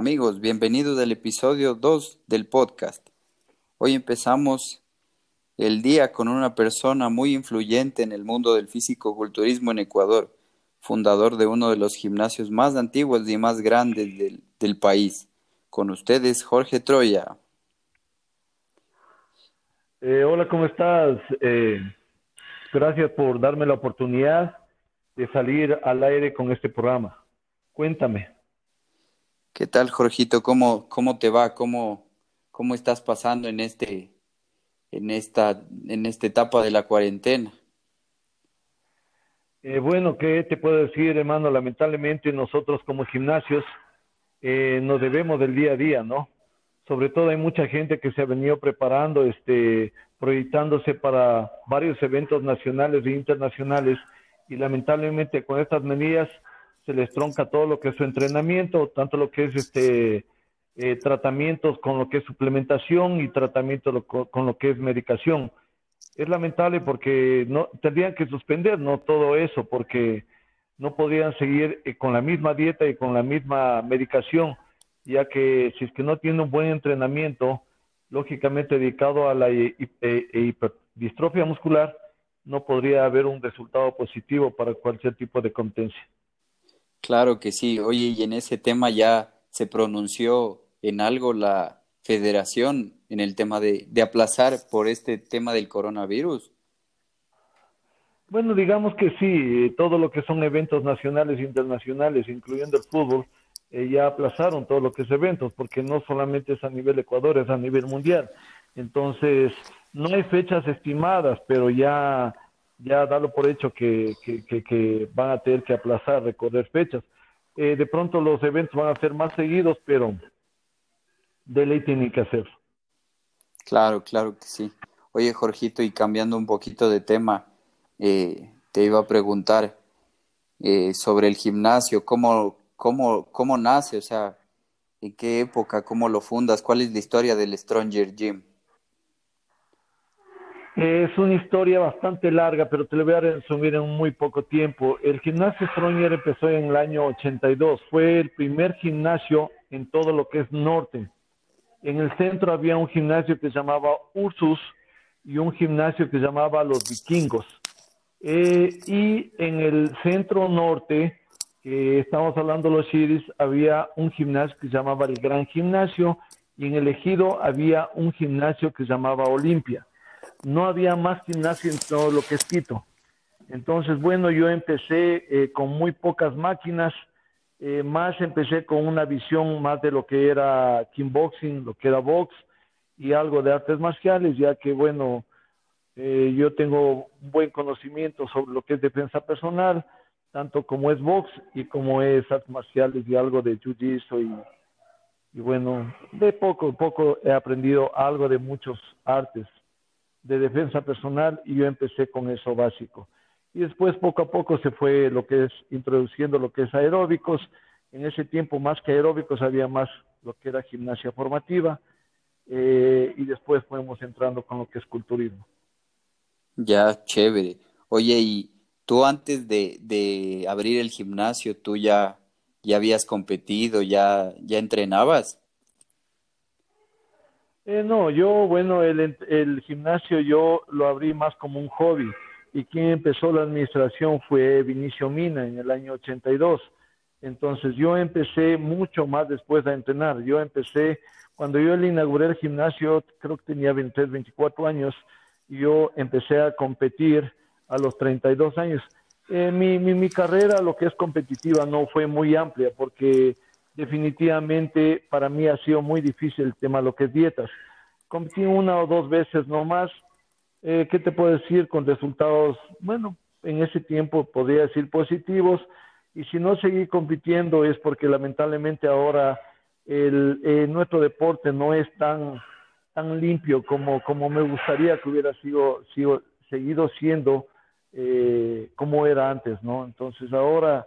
Amigos, bienvenidos al episodio 2 del podcast. Hoy empezamos el día con una persona muy influyente en el mundo del físico-culturismo en Ecuador, fundador de uno de los gimnasios más antiguos y más grandes del, país. Con ustedes, Jorge Troya. Eh, hola, ¿cómo estás? Eh, gracias por darme la oportunidad de salir al aire con este programa. Cuéntame. ¿Qué tal, Jorgito? ¿Cómo, cómo te va? ¿Cómo, ¿Cómo estás pasando en este, en esta, en esta etapa de la cuarentena? Eh, bueno, ¿qué te puedo decir, hermano? Lamentablemente nosotros como gimnasios eh, nos debemos del día a día, ¿no? Sobre todo hay mucha gente que se ha venido preparando, este, proyectándose para varios eventos nacionales e internacionales y lamentablemente con estas medidas se les tronca todo lo que es su entrenamiento, tanto lo que es este eh, tratamientos con lo que es suplementación y tratamiento con lo que es medicación. Es lamentable porque no tendrían que suspender no todo eso porque no podrían seguir eh, con la misma dieta y con la misma medicación, ya que si es que no tiene un buen entrenamiento, lógicamente dedicado a la hiperdistrofia muscular, no podría haber un resultado positivo para cualquier tipo de competencia. Claro que sí. Oye, y en ese tema ya se pronunció en algo la federación en el tema de, de aplazar por este tema del coronavirus. Bueno, digamos que sí, todo lo que son eventos nacionales e internacionales, incluyendo el fútbol, eh, ya aplazaron todo lo que es eventos, porque no solamente es a nivel Ecuador, es a nivel mundial. Entonces, no hay fechas estimadas, pero ya ya dalo por hecho que, que, van a tener que aplazar, recorrer fechas. Eh, de pronto los eventos van a ser más seguidos, pero de ley tienen que hacer. Claro, claro que sí. Oye, Jorgito, y cambiando un poquito de tema, eh, te iba a preguntar eh, sobre el gimnasio, ¿cómo, cómo, cómo nace, o sea, en qué época, cómo lo fundas, cuál es la historia del Stronger Gym. Es una historia bastante larga, pero te lo voy a resumir en muy poco tiempo. El gimnasio Stronger empezó en el año 82. Fue el primer gimnasio en todo lo que es norte. En el centro había un gimnasio que se llamaba Ursus y un gimnasio que se llamaba Los Vikingos. Eh, y en el centro norte, que estamos hablando de los Chiris, había un gimnasio que se llamaba el Gran Gimnasio y en el Ejido había un gimnasio que se llamaba Olimpia no había más gimnasio en todo lo que es Quito. Entonces, bueno, yo empecé eh, con muy pocas máquinas, eh, más empecé con una visión más de lo que era kickboxing, lo que era box y algo de artes marciales, ya que, bueno, eh, yo tengo un buen conocimiento sobre lo que es defensa personal, tanto como es box y como es artes marciales y algo de jiu-jitsu y, y bueno, de poco a poco he aprendido algo de muchos artes de defensa personal y yo empecé con eso básico. Y después poco a poco se fue lo que es introduciendo lo que es aeróbicos. En ese tiempo más que aeróbicos había más lo que era gimnasia formativa eh, y después fuimos entrando con lo que es culturismo. Ya, chévere. Oye, y tú antes de, de abrir el gimnasio, tú ya, ya habías competido, ya, ya entrenabas. Eh, no, yo, bueno, el, el gimnasio yo lo abrí más como un hobby y quien empezó la administración fue Vinicio Mina en el año 82. Entonces yo empecé mucho más después de entrenar. Yo empecé, cuando yo le inauguré el gimnasio, creo que tenía 23, 24 años, y yo empecé a competir a los 32 años. Eh, mi, mi, mi carrera, lo que es competitiva, no fue muy amplia porque definitivamente para mí ha sido muy difícil el tema de lo que es dietas. Competí una o dos veces nomás. Eh, ¿Qué te puedo decir con resultados? Bueno, en ese tiempo podría decir positivos Y si no seguí compitiendo es porque lamentablemente ahora eh, nuestro deporte no es tan, tan limpio como, como me gustaría que hubiera sido, sido seguido siendo eh, como era antes, ¿no? Entonces ahora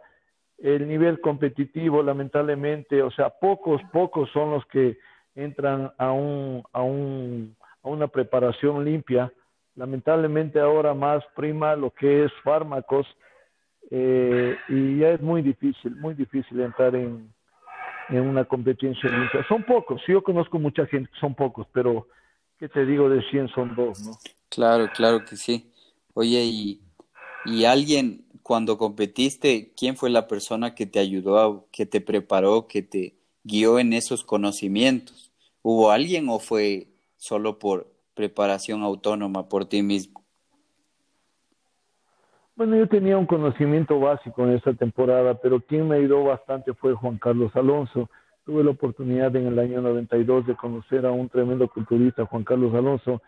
el nivel competitivo, lamentablemente, o sea, pocos, pocos son los que entran a un, a un, a una preparación limpia. Lamentablemente ahora más prima lo que es fármacos eh, y ya es muy difícil, muy difícil entrar en, en una competencia limpia. Son pocos, yo conozco mucha gente, son pocos, pero ¿qué te digo de 100 son dos, no? Claro, claro que sí. Oye, y, y alguien, cuando competiste, ¿quién fue la persona que te ayudó, que te preparó, que te guió en esos conocimientos? ¿Hubo alguien o fue solo por preparación autónoma por ti mismo? Bueno, yo tenía un conocimiento básico en esta temporada, pero quien me ayudó bastante fue Juan Carlos Alonso. Tuve la oportunidad en el año 92 de conocer a un tremendo culturista, Juan Carlos Alonso,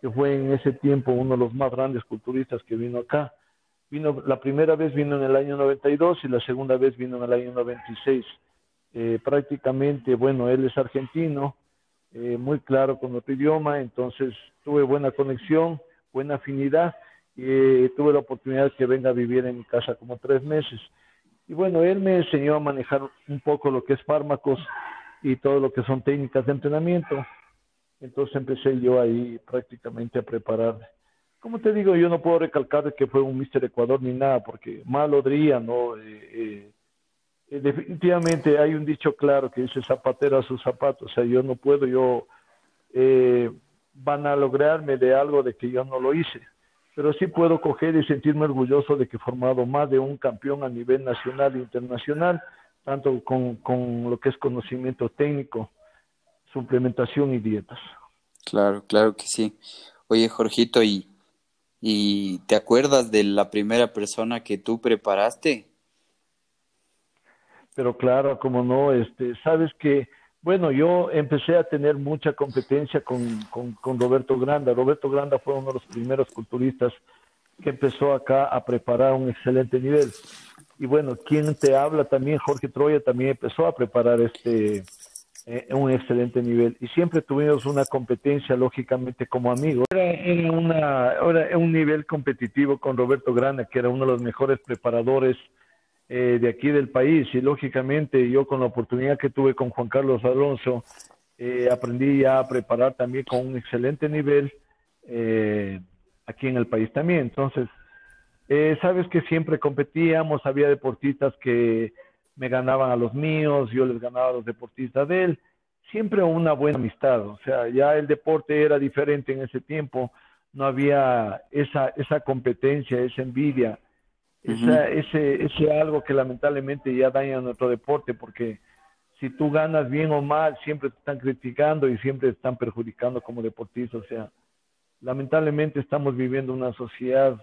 que fue en ese tiempo uno de los más grandes culturistas que vino acá. Vino, la primera vez vino en el año 92 y la segunda vez vino en el año 96. Eh, prácticamente, bueno, él es argentino, eh, muy claro con otro idioma, entonces tuve buena conexión, buena afinidad y eh, tuve la oportunidad de que venga a vivir en mi casa como tres meses. Y bueno, él me enseñó a manejar un poco lo que es fármacos y todo lo que son técnicas de entrenamiento. Entonces empecé yo ahí prácticamente a prepararme como te digo, yo no puedo recalcar que fue un Mister Ecuador ni nada, porque mal odría, ¿no? Eh, eh, eh, definitivamente hay un dicho claro que dice zapatero a sus zapatos, o sea, yo no puedo yo eh, van a lograrme de algo de que yo no lo hice, pero sí puedo coger y sentirme orgulloso de que he formado más de un campeón a nivel nacional e internacional, tanto con, con lo que es conocimiento técnico, suplementación y dietas. Claro, claro que sí. Oye, Jorgito, y ¿Y te acuerdas de la primera persona que tú preparaste? Pero claro, como no, este, sabes que, bueno, yo empecé a tener mucha competencia con, con, con Roberto Granda. Roberto Granda fue uno de los primeros culturistas que empezó acá a preparar un excelente nivel. Y bueno, quien te habla también, Jorge Troya, también empezó a preparar este, eh, un excelente nivel y siempre tuvimos una competencia lógicamente como amigos. Era, en una, era un nivel competitivo con Roberto Grana, que era uno de los mejores preparadores eh, de aquí del país y lógicamente yo con la oportunidad que tuve con Juan Carlos Alonso eh, aprendí ya a preparar también con un excelente nivel aquí en el país también. Entonces, sabes que siempre competíamos, había deportistas que me ganaban a los míos, yo les ganaba a los deportistas de él, siempre una buena amistad, o sea, ya el deporte era diferente en ese tiempo, no había esa, esa competencia, esa envidia, esa, ese, ese algo que lamentablemente ya daña nuestro deporte, porque si tú ganas bien o mal, siempre te están criticando y siempre te están perjudicando como deportista, o sea, lamentablemente estamos viviendo una sociedad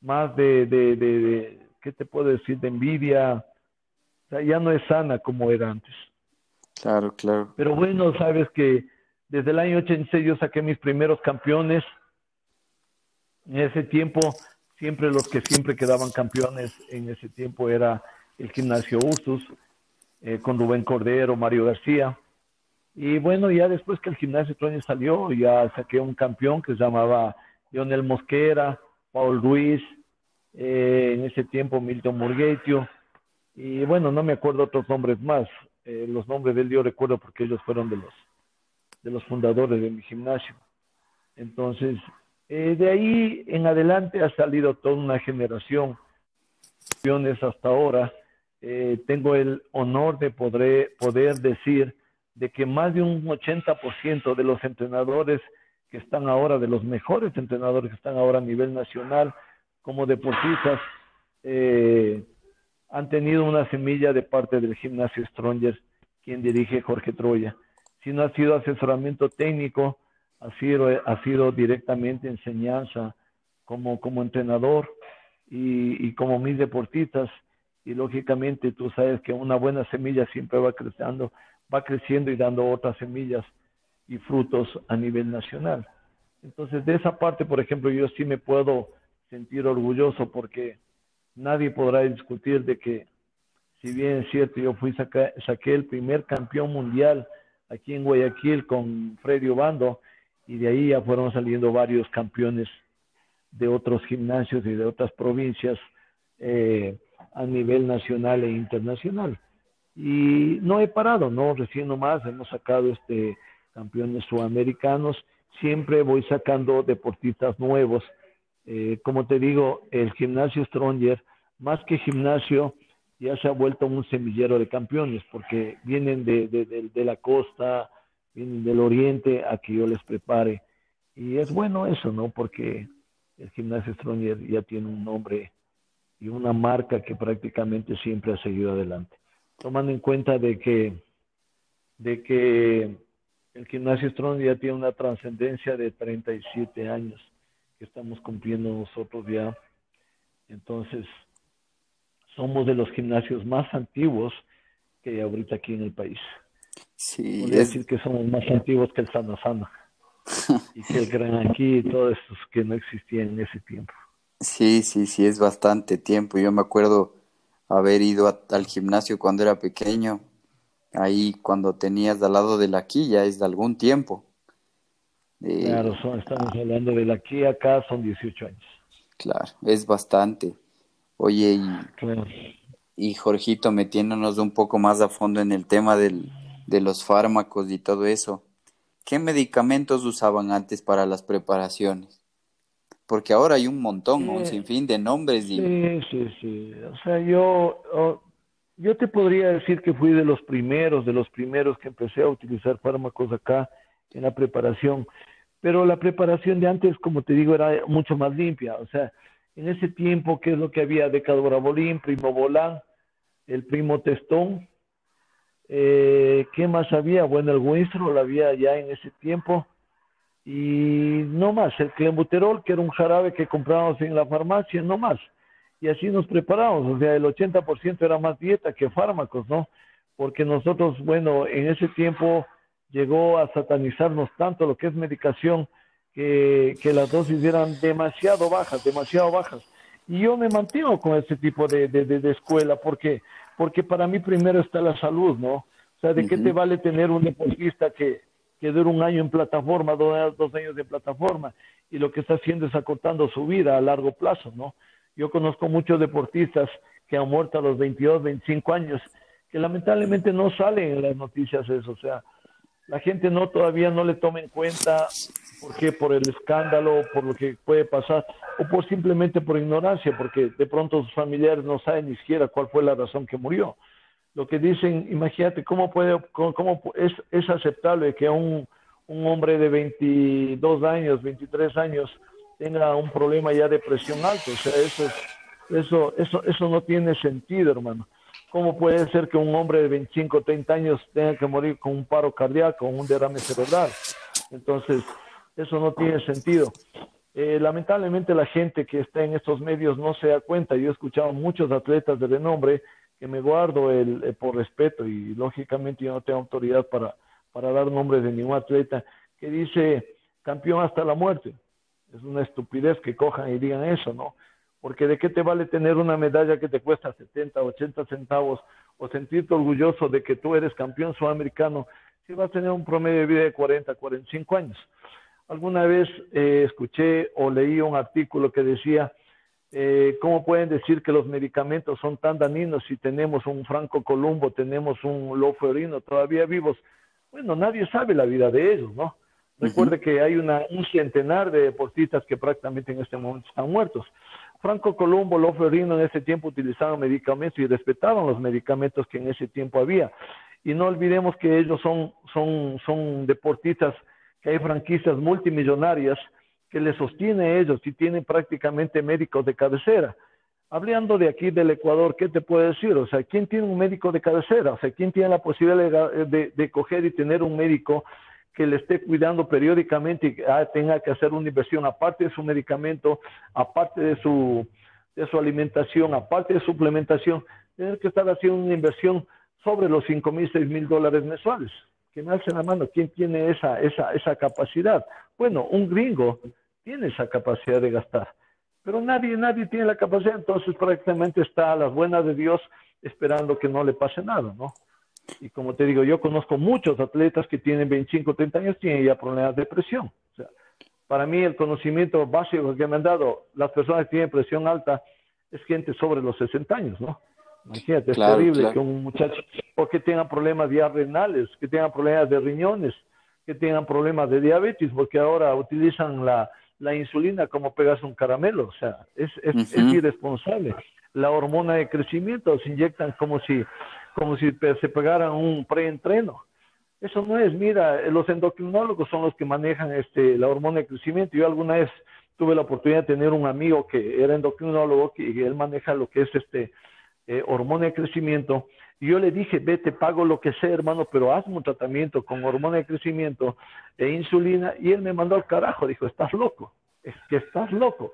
más de, de, de, de ¿qué te puedo decir?, de envidia, ya no es sana como era antes. Claro, claro. Pero bueno, sabes que desde el año 86 yo saqué mis primeros campeones. En ese tiempo, siempre los que siempre quedaban campeones en ese tiempo era el gimnasio Ursus, eh, con Rubén Cordero, Mario García. Y bueno, ya después que el gimnasio Troño salió, ya saqué un campeón que se llamaba Lionel Mosquera, Paul Ruiz, eh, en ese tiempo Milton Murguetio, y bueno, no me acuerdo otros nombres más. Eh, los nombres de él yo recuerdo porque ellos fueron de los, de los fundadores de mi gimnasio. Entonces, eh, de ahí en adelante ha salido toda una generación hasta ahora. Eh, tengo el honor de poder, poder decir de que más de un 80% de los entrenadores que están ahora, de los mejores entrenadores que están ahora a nivel nacional como deportistas, eh, han tenido una semilla de parte del gimnasio Strongers, quien dirige Jorge Troya. Si no ha sido asesoramiento técnico, ha sido, ha sido directamente enseñanza como, como entrenador y, y como mis deportistas. Y lógicamente tú sabes que una buena semilla siempre va creciendo, va creciendo y dando otras semillas y frutos a nivel nacional. Entonces, de esa parte, por ejemplo, yo sí me puedo sentir orgulloso porque nadie podrá discutir de que si bien es cierto, yo fui saqué el primer campeón mundial aquí en Guayaquil con Freddy Obando y de ahí ya fueron saliendo varios campeones de otros gimnasios y de otras provincias eh, a nivel nacional e internacional. Y no he parado, ¿no? Recién nomás hemos sacado este campeones sudamericanos, siempre voy sacando deportistas nuevos. Eh, como te digo, el gimnasio Stronger, más que gimnasio, ya se ha vuelto un semillero de campeones, porque vienen de, de, la costa, vienen del oriente a que yo les prepare. Y es bueno eso, ¿no? Porque el gimnasio Stronger ya tiene un nombre y una marca que prácticamente siempre ha seguido adelante. Tomando en cuenta de que, de que el gimnasio Stronger ya tiene una trascendencia de 37 años que estamos cumpliendo nosotros ya. Entonces, somos de los gimnasios más antiguos que hay ahorita aquí en el país. Sí, es... decir que somos más antiguos que el Sana Sana y que el Gran Aquí y todos estos que no existían en ese tiempo. Sí, sí, sí, es bastante tiempo. Yo me acuerdo haber ido al gimnasio cuando era pequeño, ahí cuando tenías al lado de la quilla, es de algún tiempo. Claro, estamos hablando de la quilla acá, son 18 años. Claro, es bastante. Oye, y, Jorgito, metiéndonos un poco más a fondo en el tema del, de los fármacos y todo eso, ¿qué medicamentos usaban antes para las preparaciones? Porque ahora hay un montón, un sinfín de nombres. Y... Sí, sí, sí. O sea, yo, yo te podría decir que fui de los primeros, de los primeros que empecé a utilizar fármacos acá en la preparación. Pero la preparación de antes, como te digo, era mucho más limpia. O sea, en ese tiempo, ¿qué es lo que había? Decadorabolín, Primo Bolán, el Primo Testón. Eh, ¿Qué más había? Bueno, el Winstro lo había ya en ese tiempo. Y no más, el Clembuterol, que era un jarabe que comprábamos en la farmacia, no más. Y así nos preparamos, o sea, el 80% era más dieta que fármacos, ¿no? Porque nosotros, bueno, en ese tiempo llegó a satanizarnos tanto lo que es medicación, que, las dosis eran demasiado bajas, demasiado bajas. Y yo me mantengo con ese tipo de, de, escuela porque, porque para mí primero está la salud, ¿no? O sea, ¿de qué te vale tener un deportista que, que dura un año en plataforma, dos, dos años de plataforma, y lo que está haciendo es acortando su vida a largo plazo, ¿no? Yo conozco muchos deportistas que han muerto a los 22, 25 años, que lamentablemente no salen en las noticias eso, o sea, la gente no todavía no le toma en cuenta por qué, por el escándalo, por lo que puede pasar, o por simplemente por ignorancia, porque de pronto sus familiares no saben ni siquiera cuál fue la razón que murió. Lo que dicen, imagínate cómo puede, cómo es, es aceptable que un, un hombre de 22 años, 23 años, tenga un problema ya de presión alta. O sea, eso, eso, eso, eso no tiene sentido, hermano. ¿Cómo puede ser que un hombre de 25 30 años tenga que morir con un paro cardíaco, o un derrame cerebral? Entonces, eso no tiene sentido. Eh, lamentablemente la gente que está en estos medios no se da cuenta. Yo he escuchado muchos atletas de renombre que me guardo el, eh, por respeto y lógicamente yo no tengo autoridad para, para dar nombres de ningún atleta que dice campeón hasta la muerte. Es una estupidez que cojan y digan eso, ¿no? Porque de qué te vale tener una medalla que te cuesta 70, 80 centavos o sentirte orgulloso de que tú eres campeón sudamericano si vas a tener un promedio de vida de 40, 45 años. Alguna vez eh, escuché o leí un artículo que decía, eh, ¿cómo pueden decir que los medicamentos son tan dañinos si tenemos un Franco Columbo, tenemos un Loferino todavía vivos? Bueno, nadie sabe la vida de ellos, ¿no? Recuerde que hay una, un centenar de deportistas que prácticamente en este momento están muertos. Franco Colombo, Loferino en ese tiempo utilizaban medicamentos y respetaban los medicamentos que en ese tiempo había. Y no olvidemos que ellos son, son, son deportistas, que hay franquicias multimillonarias que les sostienen a ellos y tienen prácticamente médicos de cabecera. Hablando de aquí del Ecuador, ¿qué te puedo decir? O sea, ¿quién tiene un médico de cabecera? O sea, ¿quién tiene la posibilidad de, de coger y tener un médico que le esté cuidando periódicamente y ah, tenga que hacer una inversión aparte de su medicamento, aparte de su, de su alimentación, aparte de suplementación, tener que estar haciendo una inversión sobre los 5 mil, 6 mil dólares mensuales. Que me en la mano, ¿quién tiene esa, esa, esa capacidad? Bueno, un gringo tiene esa capacidad de gastar. pero nadie, nadie tiene la capacidad, entonces prácticamente está a las buenas de Dios esperando que no le pase nada, ¿no? Y como te digo, yo conozco muchos atletas que tienen 25, 30 años, tienen ya problemas de presión. O sea, para mí el conocimiento básico que me han dado las personas que tienen presión alta es gente sobre los 60 años, ¿no? Imagínate, es terrible que un muchacho, o que tenga problemas ya renales, que tenga problemas de riñones, que tengan problemas de diabetes, porque ahora utilizan la, la insulina como pegas un caramelo, o sea, es, es, irresponsable. La hormona de crecimiento se inyectan como si, como si se pegaran un preentreno. Eso no es, mira, los endocrinólogos son los que manejan este, la hormona de crecimiento. Yo alguna vez tuve la oportunidad de tener un amigo que era endocrinólogo, que él maneja lo que es este eh, hormona de crecimiento, y yo le dije, ve, te pago lo que sea, hermano, pero hazme un tratamiento con hormona de crecimiento e insulina. Y él me mandó al carajo, dijo, estás loco, es que estás loco.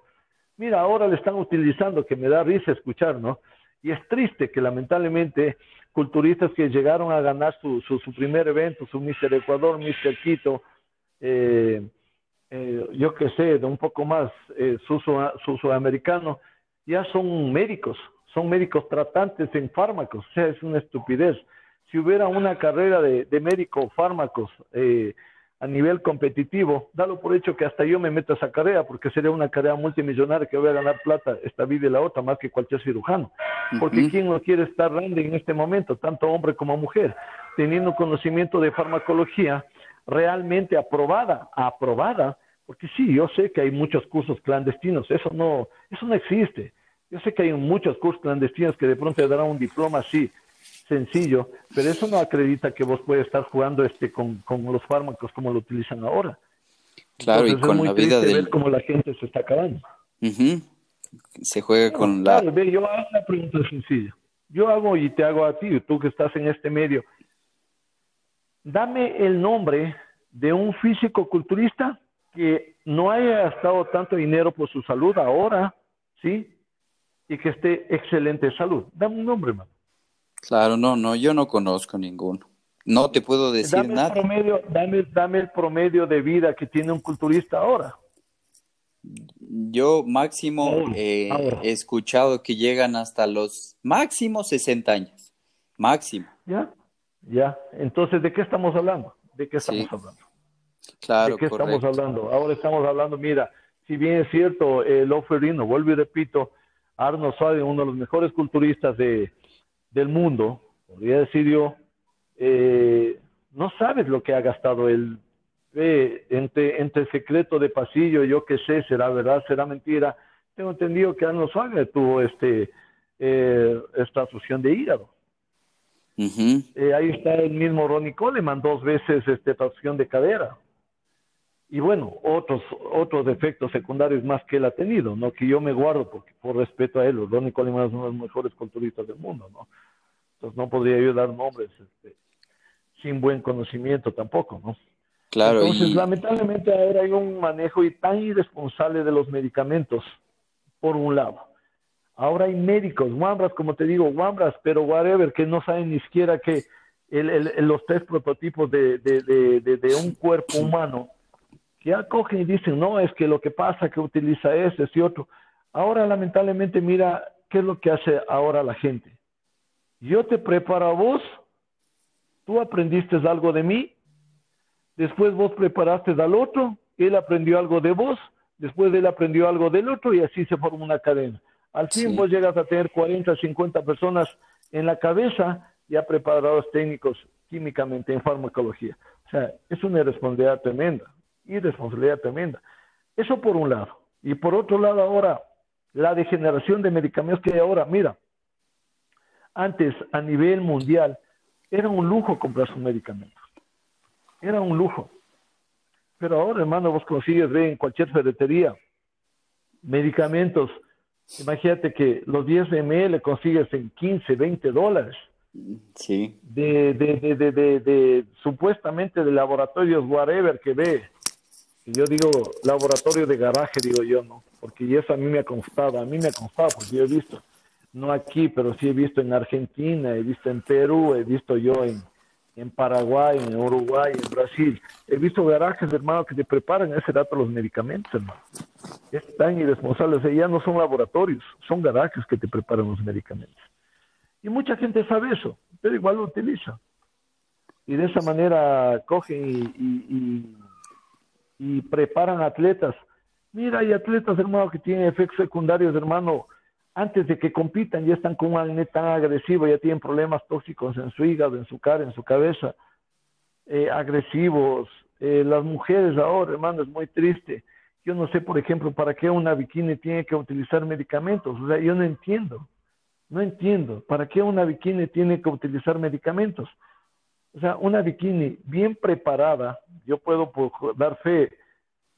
Mira, ahora le están utilizando, que me da risa escuchar, ¿no? Y es triste que lamentablemente culturistas que llegaron a ganar su, su, primer evento, su Mister Ecuador, Mister Quito, eh, eh, yo qué sé, de un poco más, eh, su, su, sudamericano, ya son médicos, son médicos tratantes en fármacos, o sea, es una estupidez. Si hubiera una carrera de, médico fármacos eh, a nivel competitivo, dalo por hecho que hasta yo me meto a esa carrera, porque sería una carrera multimillonaria que voy a ganar plata esta vida y la otra, más que cualquier cirujano. Porque ¿quién no quiere estar grande en este momento, tanto hombre como mujer, teniendo conocimiento de farmacología realmente aprobada, aprobada? Porque sí, yo sé que hay muchos cursos clandestinos, eso no, eso no existe. Yo sé que hay muchos cursos clandestinos que de pronto te darán un diploma así, sencillo, pero eso no acredita que vos puedes estar jugando este con, los fármacos como lo utilizan ahora. Claro, y con la vida de cómo la gente se está acabando. Se juega con la... Ve, yo hago una pregunta sencilla. Yo hago y te hago a ti, tú que estás en este medio. Dame el nombre de un físico culturista que no haya gastado tanto dinero por su salud ahora, ¿sí? y que esté excelente salud. Dame un nombre, hermano. Claro, no, no, yo no conozco ninguno. No te puedo decir dame nada. El promedio, dame, dame el promedio de vida que tiene un culturista ahora. Yo máximo eh, he escuchado que llegan hasta los máximos 60 años. Máximo. Ya, ya. Entonces, ¿de qué estamos hablando? ¿De qué estamos hablando? Claro, ¿De qué estamos hablando? Ahora estamos hablando, mira, si bien es cierto, el oferino, vuelvo y repito, Arnold Schwarzenegger, uno de los mejores culturistas de, del mundo, podría decir yo, eh, no sabes lo que ha gastado él. entre, entre secreto de pasillo, yo qué sé, será verdad, será mentira. Tengo entendido que Arnold Schwarzenegger tuvo este, eh, esta fusión de hígado. Eh, ahí está el mismo Ronnie Coleman, dos veces este, transfusión de cadera y bueno, otros, otros efectos secundarios más que él ha tenido, ¿no? Que yo me guardo porque, por respeto a él, Ronnie Coleman es uno de los mejores culturistas del mundo, ¿no? Entonces no podría yo dar nombres este, sin buen conocimiento tampoco, ¿no? Claro. Entonces, lamentablemente ahora hay un manejo tan irresponsable de los medicamentos, por un lado. Ahora hay médicos, guambras, como te digo, guambras, pero whatever, que no saben ni siquiera que el, los tres prototipos de, de, de, de un cuerpo humano ya cogen y dicen, no, es que lo que pasa que utiliza ese, y otro. Ahora, lamentablemente, mira qué es lo que hace ahora la gente. Yo te preparo a vos, tú aprendiste algo de mí, después vos preparaste al otro, él aprendió algo de vos, después él aprendió algo del otro y así se forma una cadena. Al fin vos llegas a tener 40, 50 personas en la cabeza ya preparados técnicos químicamente en farmacología. O sea, es una responsabilidad tremenda y responsabilidad tremenda. Eso por un lado. Y por otro lado ahora, la degeneración de medicamentos que hay ahora, mira, antes a nivel mundial era un lujo comprar sus medicamentos. Era un lujo. Pero ahora, hermano, vos consigues ver en cualquier ferretería medicamentos. Imagínate que los 10 ml consigues en 15, 20 dólares. Sí. De, de, de, de, de supuestamente de laboratorios, whatever, que ve yo digo laboratorio de garaje, digo yo, ¿no? Porque eso a mí me ha constado, a mí me ha constado, porque yo he visto, no aquí, pero sí he visto en Argentina, he visto en Perú, he visto yo en, en Paraguay, en Uruguay, en Brasil. He visto garajes, hermano, que te preparan ese dato los medicamentos, hermano. Es tan irresponsable. O sea, ya no son laboratorios, son garajes que te preparan los medicamentos. Y mucha gente sabe eso, pero igual lo utiliza. Y de esa manera cogen y, y preparan atletas. Mira, hay atletas, hermano, que tienen efectos secundarios, hermano, antes de que compitan ya están con un acné tan agresivo, ya tienen problemas tóxicos en su hígado, en su cara, en su cabeza, eh, agresivos. Eh, las mujeres ahora, hermano, es muy triste. Yo no sé, por ejemplo, para qué una bikini tiene que utilizar medicamentos. O sea, yo no entiendo. No entiendo. ¿Para qué una bikini tiene que utilizar medicamentos? O sea, una bikini bien preparada, yo puedo dar fe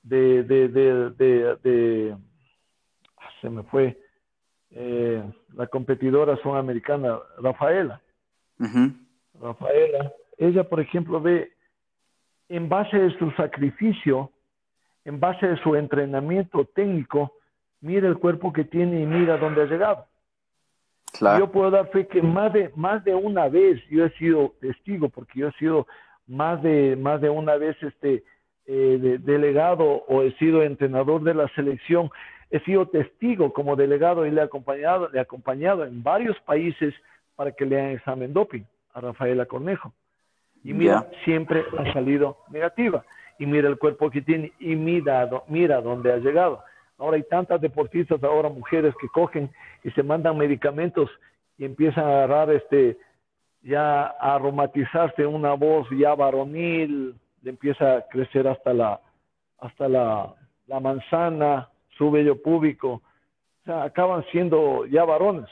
de, de, de, de ah, se me fue, eh, la competidora sudamericana, Rafaela. Rafaela, ella, por ejemplo, ve en base de su sacrificio, en base de su entrenamiento técnico, mira el cuerpo que tiene y mira dónde ha llegado. Yo puedo dar fe que más de, más de una vez yo he sido testigo, porque yo he sido más de, más de una vez este, eh, delegado o he sido entrenador de la selección he sido testigo como delegado y le he acompañado, le he acompañado en varios países para que le hagan examen doping a Rafaela Cornejo. Y mira, siempre ha salido negativa. Y mira el cuerpo que tiene y mira, mira dónde ha llegado. Ahora hay tantas deportistas, ahora mujeres que cogen y se mandan medicamentos y empiezan a agarrar este, ya a aromatizarse una voz ya varonil, le empieza a crecer hasta la, hasta la, la manzana, su vello público, o sea, acaban siendo ya varones.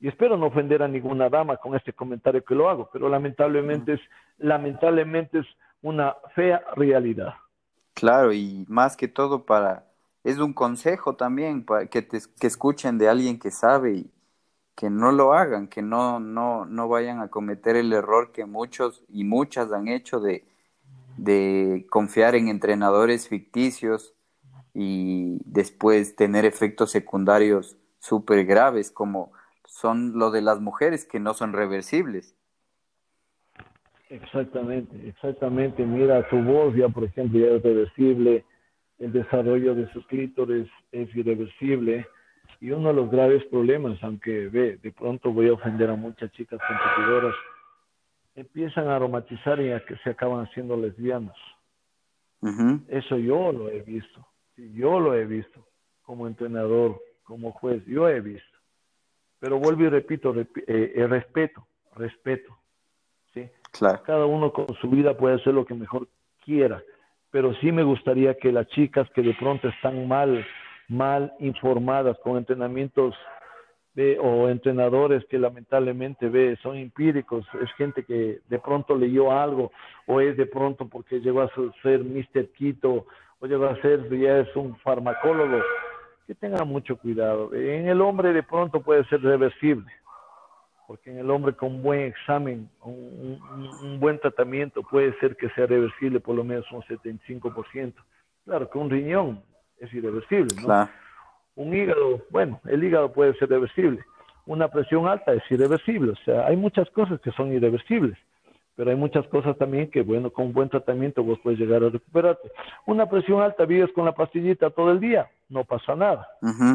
Y espero no ofender a ninguna dama con este comentario que lo hago, pero lamentablemente es, lamentablemente es una fea realidad. Claro, y más que todo para, es un consejo también para que, te, que escuchen de alguien que sabe y que no lo hagan, que no, no, no vayan a cometer el error que muchos y muchas han hecho de, de confiar en entrenadores ficticios y después tener efectos secundarios súper graves como son lo de las mujeres que no son reversibles. Exactamente, exactamente. Mira, su voz ya, por ejemplo, ya es reversible, el desarrollo de sus clítores es irreversible y uno de los graves problemas, aunque ve, de pronto voy a ofender a muchas chicas competidoras, empiezan a aromatizar y a que se acaban haciendo lesbianas. Eso yo lo he visto yo lo he visto como entrenador, como juez, yo he visto. Pero vuelvo y repito, eh, eh, respeto, respeto. ¿sí? Claro. Cada uno con su vida puede hacer lo que mejor quiera, pero sí me gustaría que las chicas que de pronto están mal, mal informadas con entrenamientos de, o entrenadores que lamentablemente ve, son empíricos, es gente que de pronto leyó algo o es de pronto porque llegó a ser Mr. Quito o va a ser, ya es un farmacólogo, que tenga mucho cuidado. En el hombre de pronto puede ser reversible, porque en el hombre con un buen examen, un, buen tratamiento puede ser que sea reversible por lo menos un 75%. Claro que un riñón es irreversible, ¿no? Un hígado, bueno, el hígado puede ser reversible. Una presión alta es irreversible, o sea, hay muchas cosas que son irreversibles pero hay muchas cosas también que, bueno, con un buen tratamiento vos puedes llegar a recuperarte. Una presión alta, vives con la pastillita todo el día, no pasa nada,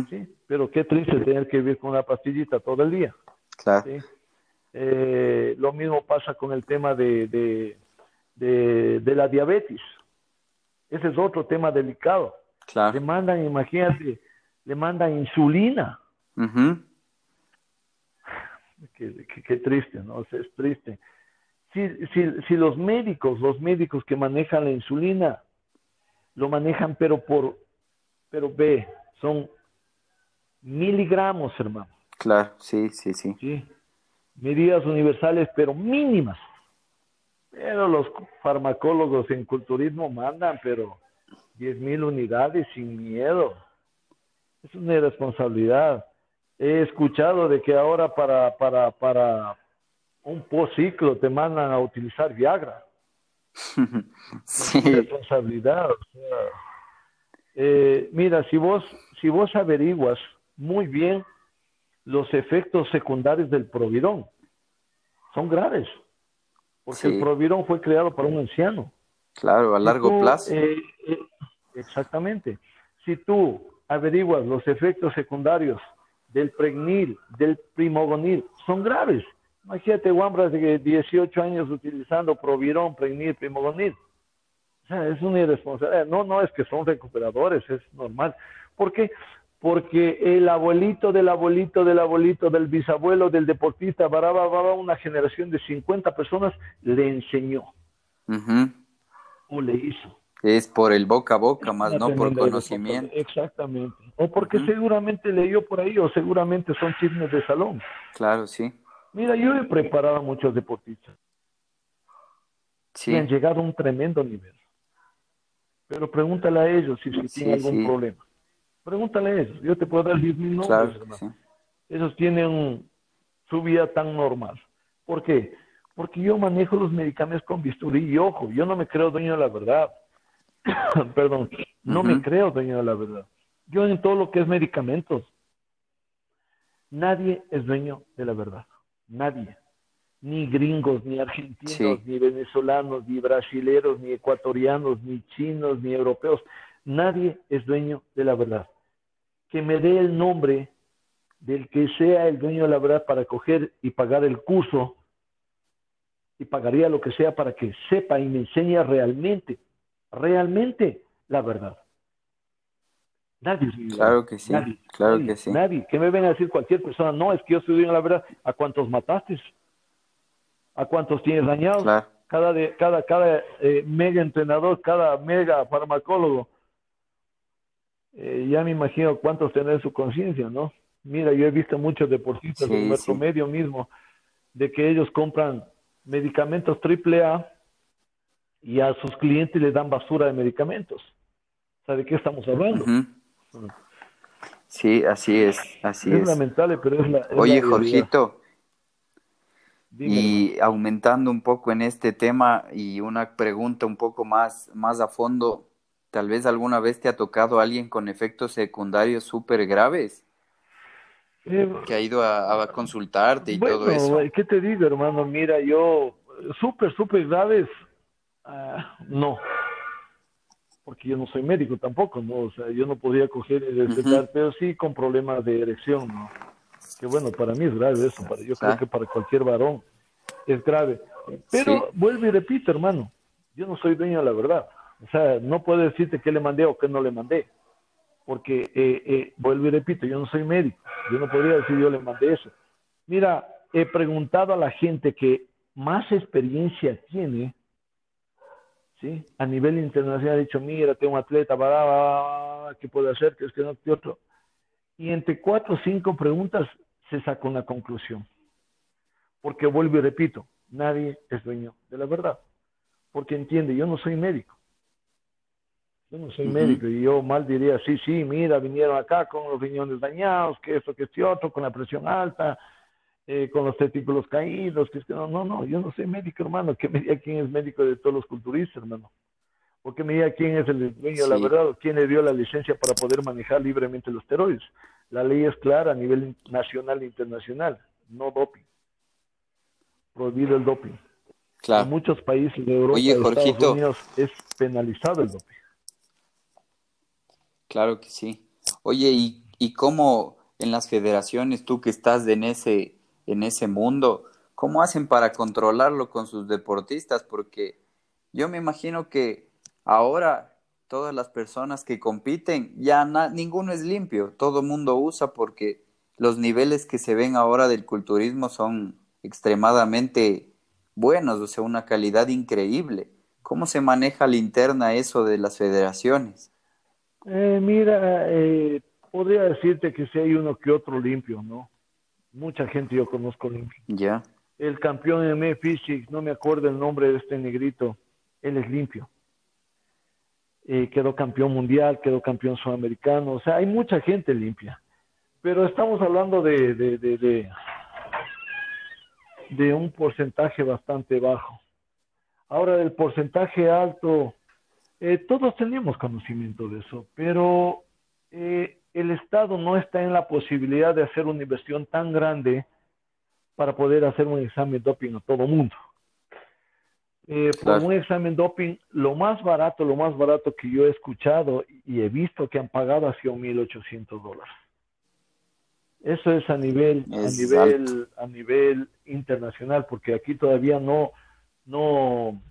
¿sí? Pero qué triste tener que vivir con una pastillita todo el día. Claro. Eh, lo mismo pasa con el tema de, de, de, la diabetes. Ese es otro tema delicado. Claro. Le mandan, imagínate, le mandan insulina. qué, qué, triste, ¿no? es triste si, si, si los médicos, los médicos que manejan la insulina, lo manejan pero por, pero ve, son miligramos, hermano. Claro, sí, sí, sí. Sí, medidas universales, pero mínimas. Pero los farmacólogos en culturismo mandan, pero diez mil unidades sin miedo. Es una irresponsabilidad. He escuchado de que ahora para, para, para, un post-ciclo te mandan a utilizar Viagra. sí. Responsabilidad. Eh, mira, si vos, si vos averiguas muy bien los efectos secundarios del providón, son graves. porque el provirón fue creado para un anciano. Claro, a largo plazo. Eh, eh, exactamente. Si tú averiguas los efectos secundarios del pregnil, del primogonil, son graves. Imagínate guambras de 18 años utilizando provirón, pregnil, primogonil. O sea, es una irresponsabilidad. No, no es que son recuperadores, es normal. ¿Por qué? Porque el abuelito del abuelito del abuelito del bisabuelo del deportista, baraba, una generación de 50 personas, le enseñó. O le hizo. Es por el boca a boca, más no por conocimiento. Exactamente. O porque seguramente leyó por ahí, o seguramente son chismes de salón. Claro, sí. Mira, yo he preparado a muchos deportistas. Sí. han llegado a un tremendo nivel. Pero pregúntale a ellos si, tienen algún problema. Pregúntale ellos. Yo te puedo dar 10 mil nombres, claro, Ellos tienen su vida tan normal. ¿Por qué? Porque yo manejo los medicamentos con bisturí y ojo, yo no me creo dueño de la verdad. Perdón, no me creo dueño de la verdad. Yo en todo lo que es medicamentos, nadie es dueño de la verdad. Nadie. Ni gringos, ni argentinos, ni venezolanos, ni brasileros, ni ecuatorianos, ni chinos, ni europeos. Nadie es dueño de la verdad. Que me dé el nombre del que sea el dueño de la verdad para coger y pagar el curso y pagaría lo que sea para que sepa y me enseñe realmente, realmente la verdad. Nadie. Claro que sí. Nadie, claro que sí. Nadie. Que me venga a decir cualquier persona, no, es que yo estoy la verdad. ¿A cuántos mataste? ¿A cuántos tienes dañados? Cada, de, cada, cada eh, mega entrenador, cada mega farmacólogo, eh, ya me imagino cuántos tienen su conciencia, ¿no? Mira, yo he visto muchos deportistas en nuestro medio mismo, de que ellos compran medicamentos triple A y a sus clientes le dan basura de medicamentos. ¿Sabe qué estamos hablando? Sí, así es, así es. Es lamentable, pero es la. Oye, Jorgito, y aumentando un poco en este tema y una pregunta un poco más, más a fondo, tal vez alguna vez te ha tocado alguien con efectos secundarios súper graves. Eh, que ha ido a, consultarte y todo eso. ¿Qué te digo, hermano? Mira, yo, súper, súper graves, ah, no porque yo no soy médico tampoco, ¿no? O sea, yo no podía coger y recetar, pero sí con problemas de erección, ¿no? Que bueno, para mí es grave eso, para, yo creo que para cualquier varón es grave. Pero vuelvo y repito, hermano, yo no soy dueño de la verdad. O sea, no puedo decirte qué le mandé o qué no le mandé. Porque, eh, eh, vuelvo y repito, yo no soy médico. Yo no podría decir yo le mandé eso. Mira, he preguntado a la gente que más experiencia tiene ¿sí? A nivel internacional ha dicho, mira, tengo un atleta, va, ¿qué puede hacer? ¿Qué es que no? ¿Qué otro? Y entre cuatro o cinco preguntas se saca una conclusión. Porque vuelvo y repito, nadie es dueño de la verdad. Porque entiende, yo no soy médico. Yo no soy médico y yo mal diría, sí, sí, mira, vinieron acá con los riñones dañados, que esto, que este otro, con la presión alta, eh, con los testículos caídos, que es que no, no, no, yo no soy médico, hermano, que me diga quién es médico de todos los culturistas, hermano. O que me diga quién es el dueño de la verdad, o quién le dio la licencia para poder manejar libremente los esteroides. La ley es clara a nivel nacional e internacional, no doping. Prohibido el doping. Claro. En muchos países de Europa y Estados Unidos es penalizado el doping. Claro que sí. Oye, ¿y, y cómo en las federaciones, tú que estás en ese, en ese mundo. ¿Cómo hacen para controlarlo con sus deportistas? Porque yo me imagino que ahora todas las personas que compiten, ya ninguno es limpio, todo mundo usa porque los niveles que se ven ahora del culturismo son extremadamente buenos, o sea, una calidad increíble. ¿Cómo se maneja la interna eso de las federaciones? Eh, mira, eh, podría decirte que si hay uno que otro limpio, ¿no? mucha gente yo conozco limpio. Ya. El campeón de M Physics, no me acuerdo el nombre de este negrito, él es limpio. Eh, quedó campeón mundial, quedó campeón sudamericano, o sea, hay mucha gente limpia. Pero estamos hablando de, de, de, de, un porcentaje bastante bajo. Ahora, del porcentaje alto, eh, todos tenemos conocimiento de eso, pero eh, el Estado no está en la posibilidad de hacer una inversión tan grande para poder hacer un examen doping a todo mundo. Eh, por un examen doping, lo más barato, lo más barato que yo he escuchado y he visto que han pagado ha sido 1.800 dólares. Eso es a nivel, a nivel, a nivel internacional, porque aquí todavía no, no,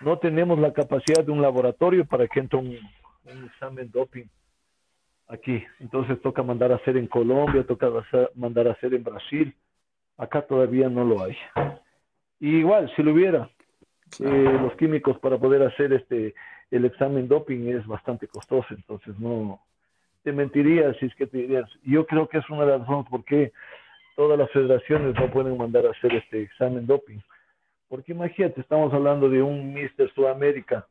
no tenemos la capacidad de un laboratorio para que entre un, examen doping aquí. Entonces toca mandar a hacer en Colombia, toca mandar a hacer en Brasil. Acá todavía no lo hay. igual, si lo hubiera, eh, los químicos para poder hacer este el examen doping es bastante costoso, entonces no te mentiría si es que te dirías. Yo creo que es una de las razones por qué todas las federaciones no pueden mandar a hacer este examen doping. Porque imagínate, estamos hablando de un Mister Sudamérica,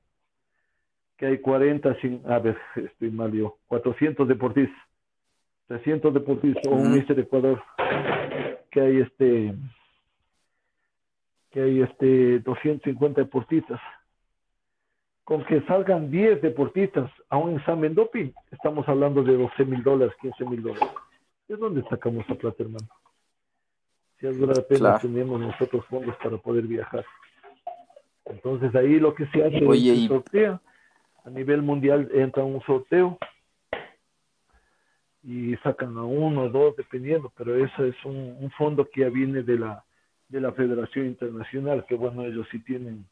que hay 40, sin, a ver, estoy mal yo, 400 deportistas, 300 deportistas, o un Mister Ecuador, que hay este, que hay este 250 deportistas. Con que salgan 10 deportistas a un examen doping, estamos hablando de 12 mil dólares, 15 mil dólares. ¿De dónde sacamos la plata, hermano? Pena, tenemos nosotros fondos para poder viajar. Entonces ahí lo que se hace es sorteo. A nivel mundial entra un sorteo y sacan a uno o dos dependiendo, pero eso es un, fondo que ya viene de la, de la Federación Internacional, que bueno, ellos sí tienen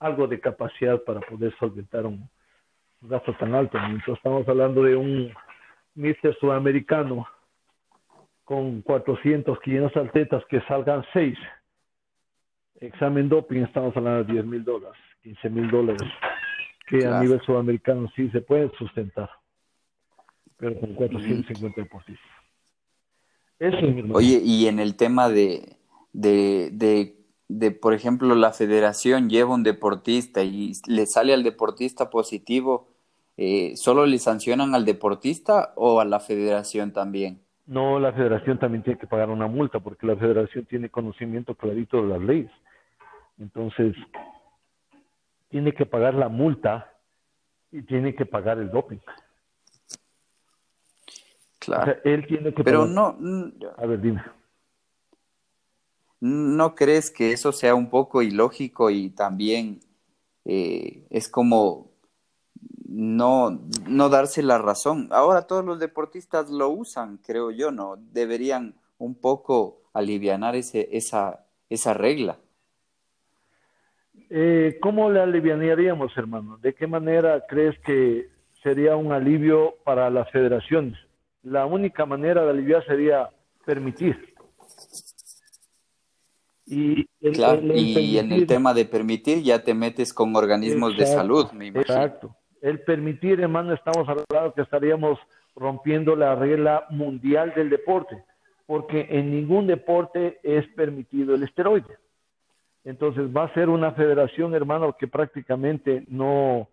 algo de capacidad para poder solventar un, gasto tan alto. Entonces estamos hablando de un Mister Sudamericano con 400, 500 atletas que salgan 6. Examen doping, estamos hablando de 10 mil dólares, 15 mil dólares, que a nivel sudamericano sí se puede sustentar, pero con 450 deportistas. Eso es Oye, y en el tema de, de, de, de, por ejemplo, la federación lleva un deportista y le sale al deportista positivo, eh, ¿solo le sancionan al deportista o a la federación también? No, la federación también tiene que pagar una multa porque la federación tiene conocimiento clarito de las leyes. Entonces, tiene que pagar la multa y tiene que pagar el doping. Claro. él tiene que Pero no. A ver, dime. ¿No crees que eso sea un poco ilógico y también eh, es como no, no darse la razón. Ahora todos los deportistas lo usan, creo yo, ¿no? Deberían un poco alivianar ese, esa, esa regla. Eh, ¿Cómo le aliviaríamos, hermano? ¿De qué manera crees que sería un alivio para las federaciones? La única manera de aliviar sería permitir. Y, y en el tema de permitir ya te metes con organismos de salud, me imagino. Exacto el permitir, hermano, estamos hablando que estaríamos rompiendo la regla mundial del deporte, porque en ningún deporte es permitido el esteroide. Entonces va a ser una federación, hermano, que prácticamente no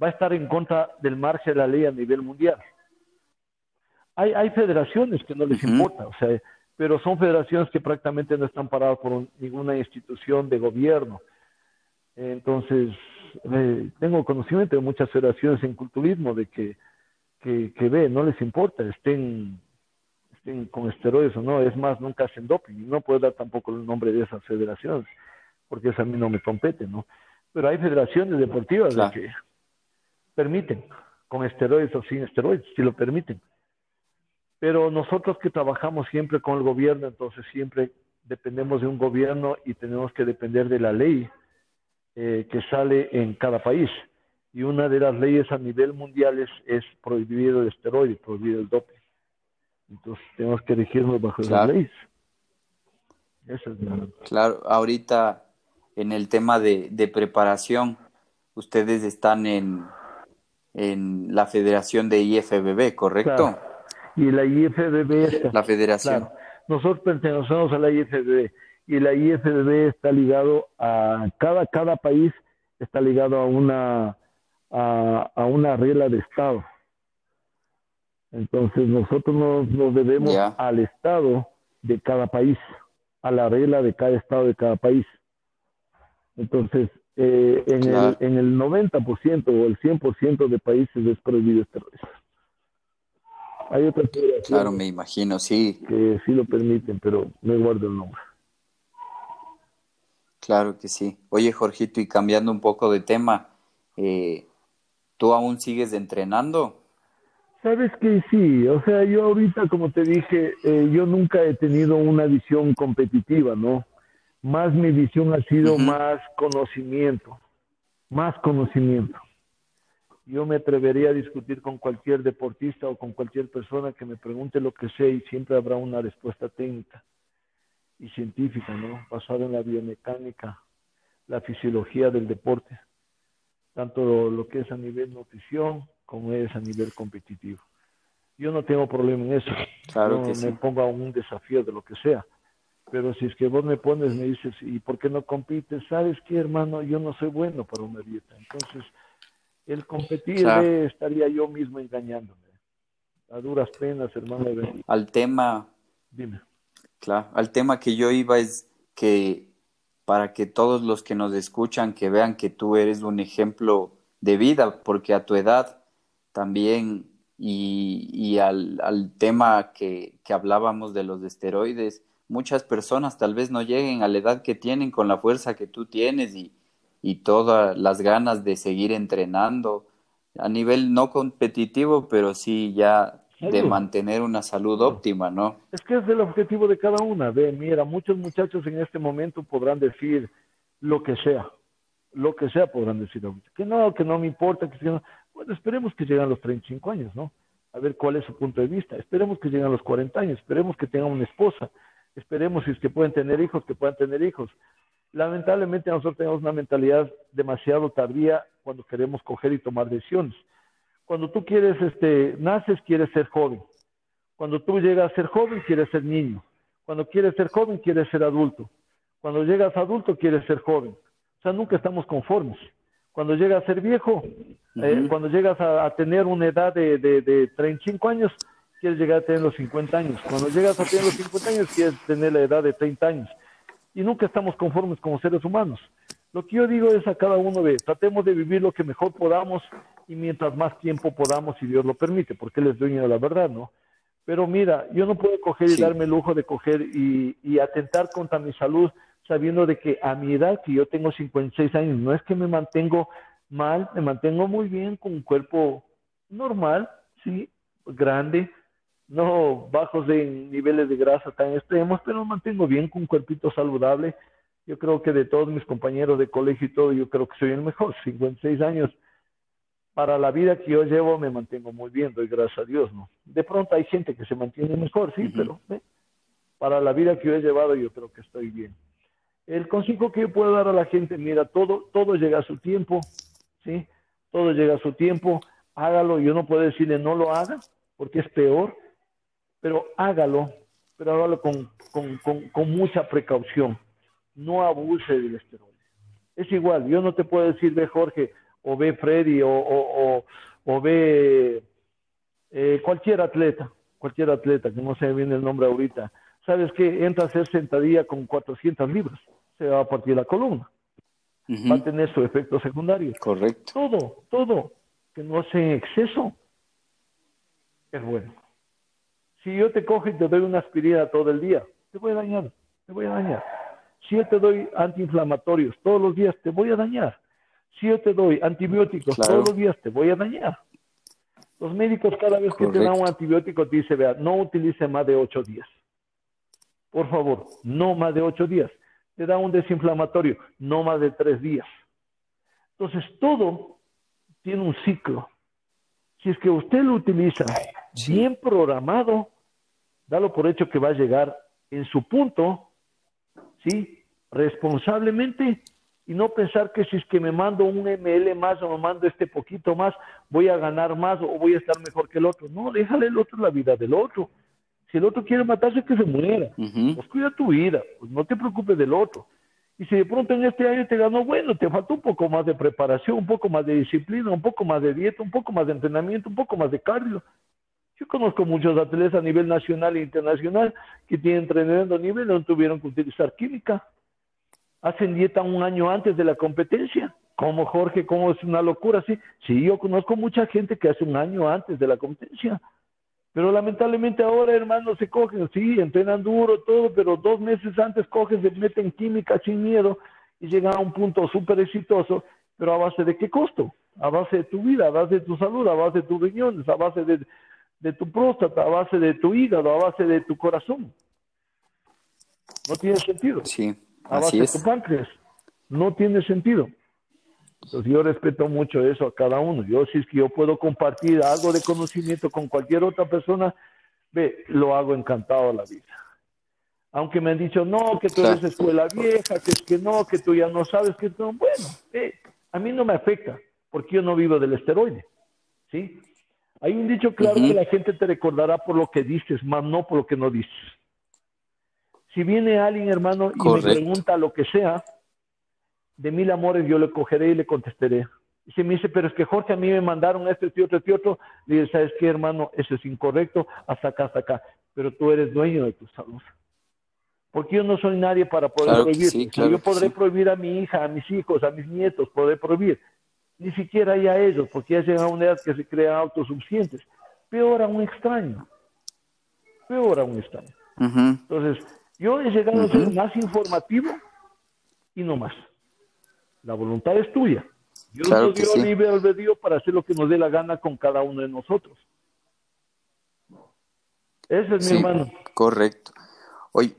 va a estar en contra del margen de la ley a nivel mundial. Hay, hay federaciones que no les importa, o sea, pero son federaciones que prácticamente no están paradas por ninguna institución de gobierno. Entonces, eh, tengo conocimiento de muchas federaciones en culturismo de que, que, que ve, no les importa, estén, estén con esteroides o no, es más, nunca hacen doping, no puedo dar tampoco el nombre de esas federaciones, porque eso a mí no me compete, ¿no? Pero hay federaciones deportivas que permiten, con esteroides o sin esteroides, si lo permiten. Pero nosotros que trabajamos siempre con el gobierno, entonces siempre dependemos de un gobierno y tenemos que depender de la ley eh, que sale en cada país. Y una de las leyes a nivel mundial es, es prohibir el esteroide, prohibir el doping. Entonces tenemos que regirnos bajo las leyes. Es Claro, ahorita en el tema de, de preparación, ustedes están en, en la Federación de IFBB, ¿correcto? Y la IFBB... la federación. Nosotros pertenecemos a la IFBB y la IFBB está ligado a cada cada país está ligado a una a, una regla de estado entonces nosotros nos, debemos al estado de cada país a la regla de cada estado de cada país entonces eh, en, el, en el 90% o el 100% de países es prohibido este. Hay otras Claro, me imagino, sí. Que sí lo permiten, pero me guardo el nombre. Claro que sí. Oye, Jorgito, y cambiando un poco de tema, eh, ¿tú aún sigues entrenando? Sabes que sí, o sea, yo ahorita, como te dije, eh, yo nunca he tenido una visión competitiva, ¿no? Más mi visión ha sido más conocimiento, más conocimiento. Yo me atrevería a discutir con cualquier deportista o con cualquier persona que me pregunte lo que sé y siempre habrá una respuesta técnica y científica, ¿no? Basada en la biomecánica, la fisiología del deporte, tanto lo que es a nivel nutrición como es a nivel competitivo. Yo no tengo problema en eso. Claro que me pongo a un desafío de lo que sea. Pero si es que vos me pones, me dices, ¿y por qué no compites? ¿Sabes qué, hermano? Yo no soy bueno para una dieta. Entonces, el competir estaría yo mismo engañándome. A duras penas, hermano. Al tema. Dime. Claro, al tema que yo iba es que para que todos los que nos escuchan que vean que tú eres un ejemplo de vida, porque a tu edad también y, y al, al, tema que, que hablábamos de los esteroides, muchas personas tal vez no lleguen a la edad que tienen con la fuerza que tú tienes y, y todas las ganas de seguir entrenando a nivel no competitivo, pero sí ya de mantener una salud óptima, ¿no? Es que es el objetivo de cada una. Ve, mira, muchos muchachos en este momento podrán decir lo que sea, lo que sea podrán decir Que no, que no me importa, que no. Bueno, esperemos que lleguen a los 35 años, ¿no? A ver cuál es su punto de vista. Esperemos que lleguen a los 40 años, esperemos que tengan una esposa, esperemos si es que pueden tener hijos, que puedan tener hijos. Lamentablemente nosotros tenemos una mentalidad demasiado tardía cuando queremos coger y tomar decisiones cuando tú quieres, este, naces, quieres ser joven. Cuando tú llegas a ser joven, quieres ser niño. Cuando quieres ser joven, quieres ser adulto. Cuando llegas a adulto, quieres ser joven. O sea, nunca estamos conformes. Cuando llegas a ser viejo, eh, cuando llegas a, tener una edad de, de, de 35 años, quieres llegar a tener los 50 años. Cuando llegas a tener los 50 años, quieres tener la edad de 30 años. Y nunca estamos conformes como seres humanos. Lo que yo digo es a cada uno de, tratemos de vivir lo que mejor podamos y mientras más tiempo podamos, si Dios lo permite, porque Él es dueño de la verdad, ¿no? Pero mira, yo no puedo coger y darme el lujo de coger y, y, atentar contra mi salud sabiendo de que a mi edad, que yo tengo 56 años, no es que me mantengo mal, me mantengo muy bien con un cuerpo normal, sí, grande, no bajos de niveles de grasa tan extremos, pero me mantengo bien con un cuerpito saludable. Yo creo que de todos mis compañeros de colegio y todo, yo creo que soy el mejor, 56 años para la vida que yo llevo me mantengo muy bien, doy gracias a Dios, ¿no? De pronto hay gente que se mantiene mejor, sí, pero para la vida que yo he llevado yo creo que estoy bien. El consejo que yo puedo dar a la gente, mira, todo, todo llega a su tiempo, ¿sí? Todo llega a su tiempo, hágalo, yo no puedo decirle no lo haga, porque es peor, pero hágalo, pero hágalo con, con, con, con mucha precaución, no abuse del esteroide. Es igual, yo no te puedo decir, ve Jorge, o ve Freddy o, o, o, ve eh, cualquier atleta, cualquier atleta, que no sé bien el nombre ahorita, sabes que entra a hacer sentadilla con 400 libras, se va a partir la columna, va a tener su efecto secundario. Correcto. Todo, todo, que no sea en exceso, es bueno. Si yo te cojo y te doy una aspirina todo el día, te voy a dañar, te voy a dañar. Si yo te doy antiinflamatorios todos los días, te voy a dañar. Si yo te doy antibióticos todos los días, te voy a dañar. Los médicos cada vez que te dan un antibiótico te dice, vea, no utilice más de ocho días. Por favor, no más de ocho días. Te da un desinflamatorio, no más de tres días. Entonces, todo tiene un ciclo. Si es que usted lo utiliza bien programado, dalo por hecho que va a llegar en su punto, ¿sí? Responsablemente y no pensar que si es que me mando un ML más o me mando este poquito más, voy a ganar más o voy a estar mejor que el otro. No, déjale el otro la vida del otro. Si el otro quiere matarse, que se muera. Pues cuida tu vida, pues no te preocupes del otro. Y si de pronto en este año te ganó, bueno, te faltó un poco más de preparación, un poco más de disciplina, un poco más de dieta, un poco más de entrenamiento, un poco más de cardio. Yo conozco muchos atletas a nivel nacional e internacional que tienen entrenamiento a nivel no tuvieron que utilizar química hacen dieta un año antes de la competencia. Como Jorge, como es una locura, sí. Sí, yo conozco mucha gente que hace un año antes de la competencia. Pero lamentablemente ahora, hermanos, se cogen, sí, entrenan duro, todo, pero dos meses antes cogen, se meten química sin miedo y llegar a un punto súper exitoso, pero a base de qué costo? A base de tu vida, a base de tu salud, a base de tus riñones, a base de, de tu próstata, a base de tu hígado, a base de tu corazón. No tiene sentido. Sí, a base de tu páncreas. No tiene sentido. Entonces yo respeto mucho eso a cada uno. Yo si es que yo puedo compartir algo de conocimiento con cualquier otra persona, ve, lo hago encantado a la vida. Aunque me han dicho, no, que tú eres escuela vieja, que es que no, que tú ya no sabes, que no. Bueno, a mí no me afecta, porque yo no vivo del esteroide. ¿Sí? Hay un dicho claro que la gente te recordará por lo que dices, más no por lo que no dices. Si viene alguien, hermano, y me pregunta lo que sea, de mil amores yo le cogeré y le contestaré. Y si me dice, pero es que Jorge, a mí me mandaron esto, este otro, este otro, le dice, ¿sabes qué, hermano? Eso es incorrecto, hasta acá, hasta acá. Pero tú eres dueño de tu salud. Porque yo no soy nadie para poder prohibir. yo podré prohibir a mi hija, a mis hijos, a mis nietos, podré prohibir. Ni siquiera a ellos, porque ya llegan a una edad que se crean autosuficientes. Peor a un extraño. Peor a un extraño. Entonces, yo he llegado a ser más informativo y no más. La voluntad es tuya. Dios nos dio libre albedrío para hacer lo que nos dé la gana con cada uno de nosotros. Ese es mi hermano. Correcto. Oye,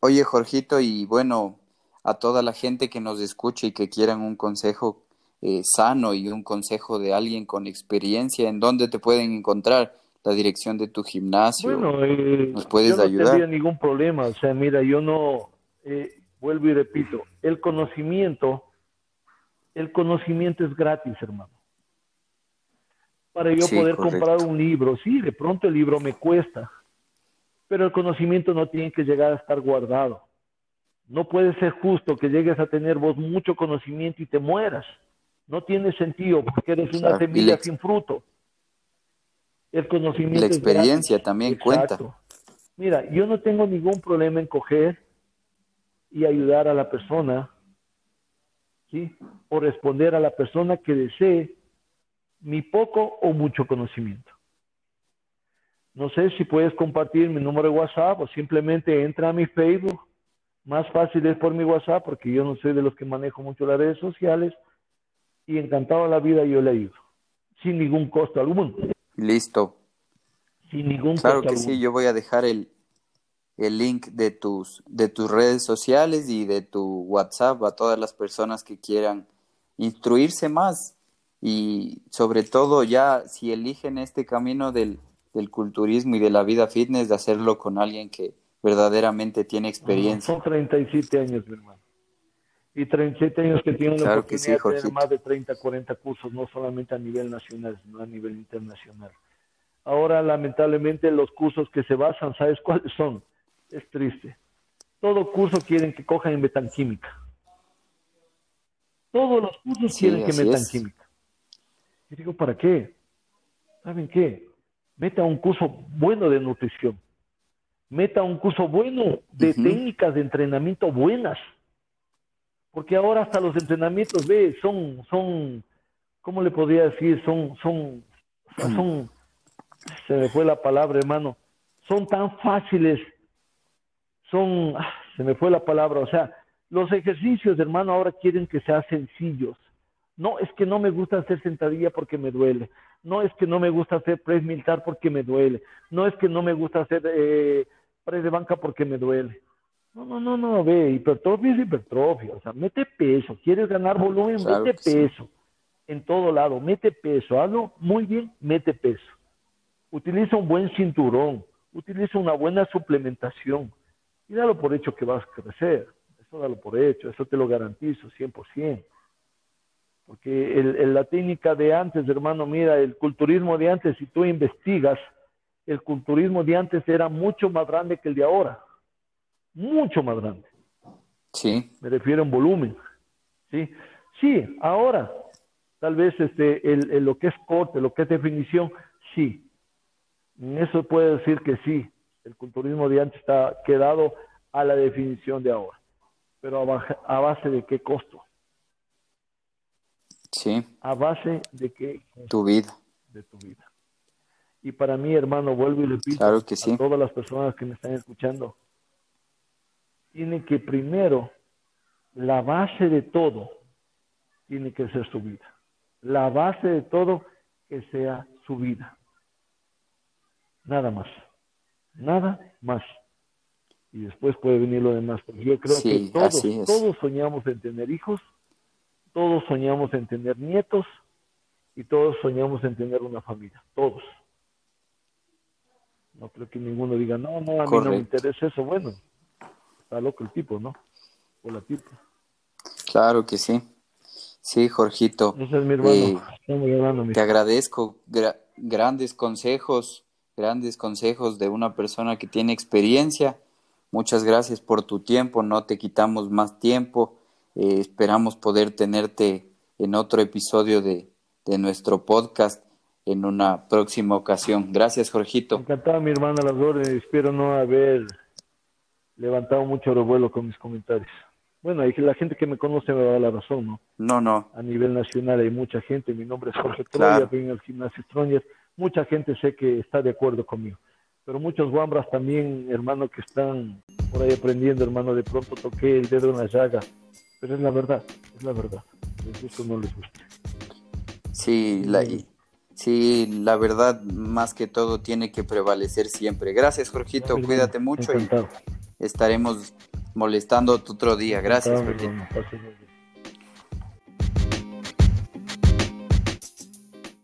oye, Jorgito, y bueno, a toda la gente que nos escuche y que quieran un consejo eh, sano y un consejo de alguien con experiencia, ¿en dónde te pueden encontrar? La dirección de tu gimnasio. Bueno, eh, ¿nos puedes yo no tendría ningún problema. O sea, mira, yo no, eh, vuelvo y repito, el conocimiento el conocimiento es gratis, hermano. Para yo poder comprar un libro, sí, de pronto el libro me cuesta, pero el conocimiento no tiene que llegar a estar guardado. No puede ser justo que llegues a tener vos mucho conocimiento y te mueras. No tiene sentido porque eres una semilla sin fruto. El conocimiento. La experiencia también cuenta. Mira, yo no tengo ningún problema en coger y ayudar a la persona o responder a la persona que desee mi poco o mucho conocimiento. No sé si puedes compartir mi número de WhatsApp o simplemente entra a mi Facebook. Más fácil es por mi WhatsApp porque yo no soy de los que manejo mucho las redes sociales y encantado la vida yo le ayudo. Sin ningún costo alguno. Listo. Sin ningún claro que sí, yo voy a dejar el, el link de tus, de tus redes sociales y de tu WhatsApp a todas las personas que quieran instruirse más y sobre todo ya si eligen este camino del, del culturismo y de la vida fitness, de hacerlo con alguien que verdaderamente tiene experiencia. Son 37 años, mi hermano. Y 37 años que tienen la oportunidad de tener más de 30, 40 cursos, no solamente a nivel nacional, sino a nivel internacional. Ahora, lamentablemente, los cursos que se basan, ¿sabes cuáles son? es triste. Todo curso quieren que cojan en metanquímica. Todos los cursos quieren que metan química. Y digo, ¿para qué? ¿Saben qué? Meta un curso bueno de nutrición. Meta un curso bueno de técnicas de entrenamiento buenas. Porque ahora hasta los entrenamientos, ve, son, son, ¿cómo le podría decir? Son, son, son, se me fue la palabra, hermano, son tan fáciles son, ah, se me fue la palabra, o sea, los ejercicios, hermano, ahora quieren que sean sencillos. No, es que no me gusta hacer sentadilla porque me duele. No es que no me gusta hacer press militar porque me duele. No es que no me gusta hacer eh, press de banca porque me duele. No, no, no, no, ve, hipertrofia es hipertrofia. O sea, mete peso. ¿Quieres ganar volumen? mete peso. En todo lado, mete peso. Hazlo muy bien, mete peso. Utiliza un buen cinturón. Utiliza una buena suplementación y dalo por hecho que vas a crecer. Eso dalo por hecho, eso te lo garantizo 100%. Porque el, la técnica de antes, hermano, mira, el culturismo de antes, si tú investigas, el culturismo de antes era mucho más grande que el de ahora. Mucho más grande. Sí. Me refiero en volumen. Sí, sí ahora, tal vez este, el, lo que es corte, lo que es definición, sí. En eso puede decir que sí, el culturismo de antes está quedado a la definición de ahora. Pero a, base de qué costo? Sí. A base de qué? Tu vida. De tu vida. Y para mí, hermano, vuelvo y repito claro que sí. a todas las personas que me están escuchando, tienen que primero la base de todo tiene que ser su vida. La base de todo que sea su vida. Nada más. Nada más. Y después puede venir lo demás. Porque yo creo que todos, todos soñamos en tener hijos, todos soñamos en tener nietos y todos soñamos en tener una familia. Todos. No creo que ninguno diga, no, no, a mí no me interesa eso. Bueno, está loco el tipo, ¿no? O la tipo. Claro que sí. Sí, Jorgito. Ese es mi hermano. Eh, te agradezco grandes consejos, grandes consejos de una persona que tiene experiencia. Muchas gracias por tu tiempo, no te quitamos más tiempo. Eh, esperamos poder tenerte en otro episodio de, de nuestro podcast en una próxima ocasión. Gracias, Jorgito. Encantado, mi hermana Las Espero no haber levantado mucho revuelo con mis comentarios. Bueno, y la gente que me conoce me da la razón, ¿no? No, no. A nivel nacional hay mucha gente. Mi nombre es Jorge Troya, en el gimnasio Stronger. Mucha gente sé que está de acuerdo conmigo. Pero muchos guambras también, hermano, que están por ahí aprendiendo, hermano, de pronto toqué el dedo en la llaga. Pero es la verdad, es la verdad. Les no les gusta. Sí, la, sí, la verdad, más que todo, tiene que prevalecer siempre. Gracias, Jorgito. Cuídate mucho y estaremos molestando otro día. Gracias.